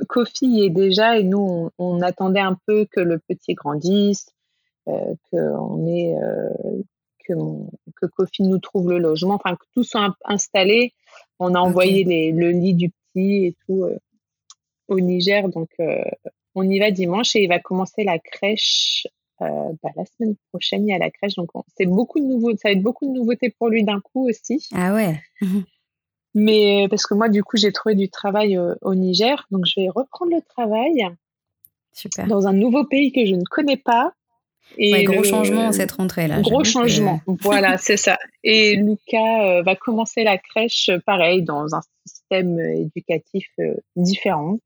Kofi est déjà, et nous, on, attendait un peu que le petit grandisse, euh, que est, euh, que, que Kofi nous trouve le logement, enfin que tout soit installé. On a envoyé le lit du petit et tout euh, au Niger, donc on y va dimanche et il va commencer la crèche bah, la semaine prochaine. Il y a la crèche, donc c'est beaucoup de nouveaux, ça va être beaucoup de nouveautés pour lui d'un coup aussi. Ah ouais. Mais parce que moi, du coup, j'ai trouvé du travail euh, au Niger, donc je vais reprendre le travail Super. dans un nouveau pays que je ne connais pas. Et gros changement cette rentrée là. Gros changement, voilà, c'est ça. Et Lucas euh, va commencer la crèche, pareil, dans un système éducatif euh, différent,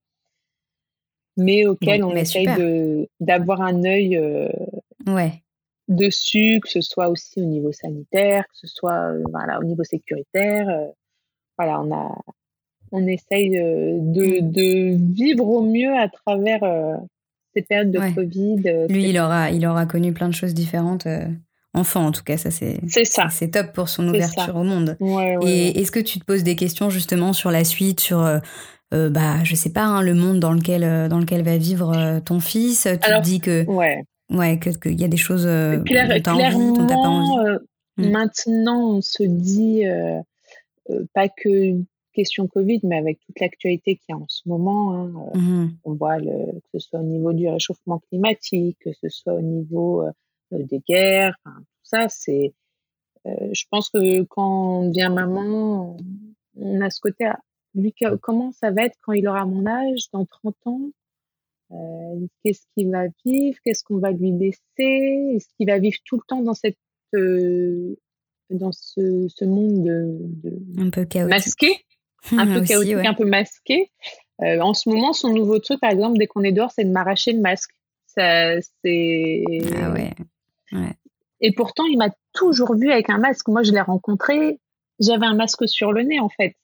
mais auquel on essaye de d'avoir un œil ouais. dessus, que ce soit aussi au niveau sanitaire, que ce soit voilà au niveau sécuritaire voilà, on a, on essaye de, de, vivre au mieux à travers euh, ces périodes de Covid. Euh, Lui, il aura, il aura connu plein de choses différentes. Euh, enfant, en tout cas, ça c'est. C'est ça. C'est top pour son ouverture au monde. Et est-ce que tu te poses des questions justement sur la suite, sur bah, je sais pas, hein, le monde dans lequel, dans lequel va vivre ton fils? Tu te dis que. Ouais. Ouais, qu'il y a des choses Claire, dont tu pas envie. Hmm. Maintenant, on se dit euh, pas que question Covid, mais avec toute l'actualité qu'il y a en ce moment. Hein, euh, mmh on voit le, que ce soit au niveau du réchauffement climatique, que ce soit au niveau euh, des guerres, tout ça, c'est. je pense que quand on devient maman, on a ce côté. À, lui, comment ça va être quand il aura mon âge, dans 30 ans? Qu'est-ce qu'il va vivre? Qu'est-ce qu'on va lui laisser? Est-ce qu'il va vivre tout le temps dans cette dans ce, ce monde de, un peu chaotique. masqué, un peu chaotique, un peu masqué. Euh, en ce moment, son nouveau truc, par exemple, dès qu'on est dehors, c'est de m'arracher le masque. Ça, c'est. Ah ouais. ouais. Et pourtant, il m'a toujours vu avec un masque. Moi, je l'ai rencontré, j'avais un masque sur le nez, en fait.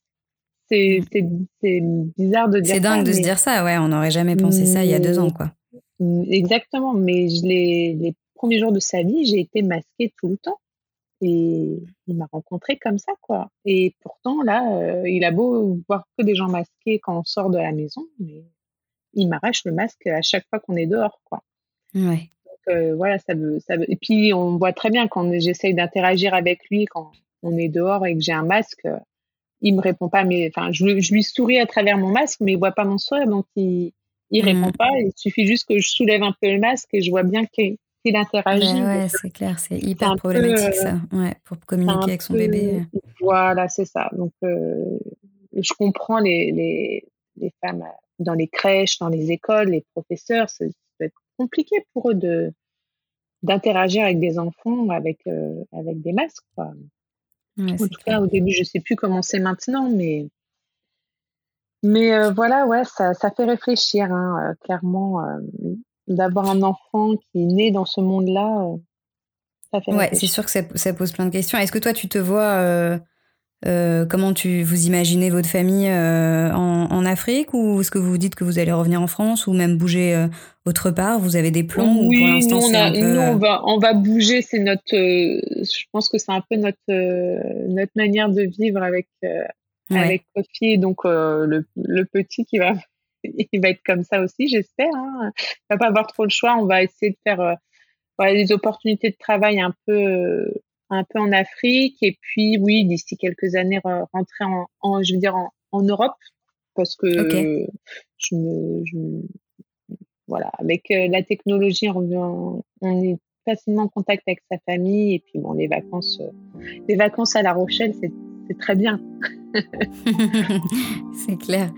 C'est mm. bizarre de dire ça. C'est dingue de se dire ça, ouais. On n'aurait jamais pensé ça il y a deux ans, quoi. Exactement. Mais je les premiers jours de sa vie, j'ai été masquée tout le temps. Et il m'a rencontré comme ça, quoi. Et pourtant, là, euh, il a beau voir que des gens masqués quand on sort de la maison, mais il m'arrache le masque à chaque fois qu'on est dehors, quoi. Ouais. Donc, euh, voilà, ça veut, ça veut... Et puis, on voit très bien quand j'essaye d'interagir avec lui, quand on est dehors et que j'ai un masque, il me répond pas, mais enfin, je, je, lui souris à travers mon masque, mais il voit pas mon sourire, donc il, il mmh. répond pas. Il suffit juste que je soulève un peu le masque et je vois bien qu'il il interagit. ouais, c'est clair, c'est hyper problématique ça, euh, ouais, pour communiquer avec son bébé. Voilà, c'est ça. Donc, euh, je comprends les, les, les, femmes dans les crèches, dans les écoles, les professeurs, ça peut être compliqué pour eux de d'interagir avec des enfants avec euh, avec des masques. Quoi. en tout cas, au début, je sais plus comment c'est maintenant, mais mais voilà, ouais, ça, ça fait réfléchir, hein, clairement d'avoir un enfant qui est né dans ce monde-là, euh, ça fait. Ouais, c'est sûr que ça, pose plein de questions. Est-ce que toi, tu te vois euh, euh, comment tu vous imaginez votre famille en, Afrique ou est-ce que vous vous dites que vous allez revenir en France ou même bouger autre part? Vous avez des plans Oui, ou nous, on, va, on va bouger. C'est notre, je pense que c'est un peu notre notre manière de vivre avec avec Kofi, donc le, le petit qui va il va être comme ça aussi, j'espère. Hein. Il va pas avoir trop le choix. On va essayer de faire euh, des opportunités de travail un peu, un peu en Afrique. Et puis, oui, d'ici quelques années, rentrer en, je veux dire, en, Europe. Parce que je me, voilà, avec la technologie, on, on est facilement en contact avec sa famille. Et puis, bon, les vacances, les vacances à La Rochelle, c'est très bien. c'est clair.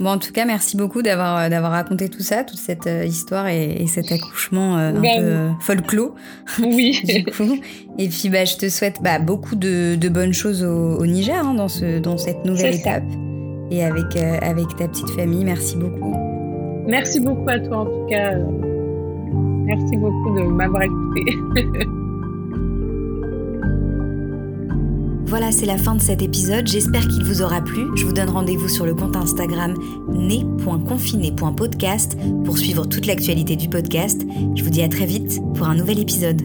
Bon, en tout cas, merci beaucoup d'avoir euh, d'avoir raconté tout ça, toute cette euh, histoire et, cet accouchement euh, un ben peu folklore. Oui. du coup. Et puis, bah, je te souhaite bah, beaucoup de, de, bonnes choses au, Niger hein, dans, ce, dans cette nouvelle étape et avec, avec ta petite famille. Merci beaucoup. Merci beaucoup à toi, en tout cas. Merci beaucoup de m'avoir écouté. Voilà, c'est la fin de cet épisode. J'espère qu'il vous aura plu. Je vous donne rendez-vous sur le compte Instagram né.confiné.podcast pour suivre toute l'actualité du podcast. Je vous dis à très vite pour un nouvel épisode.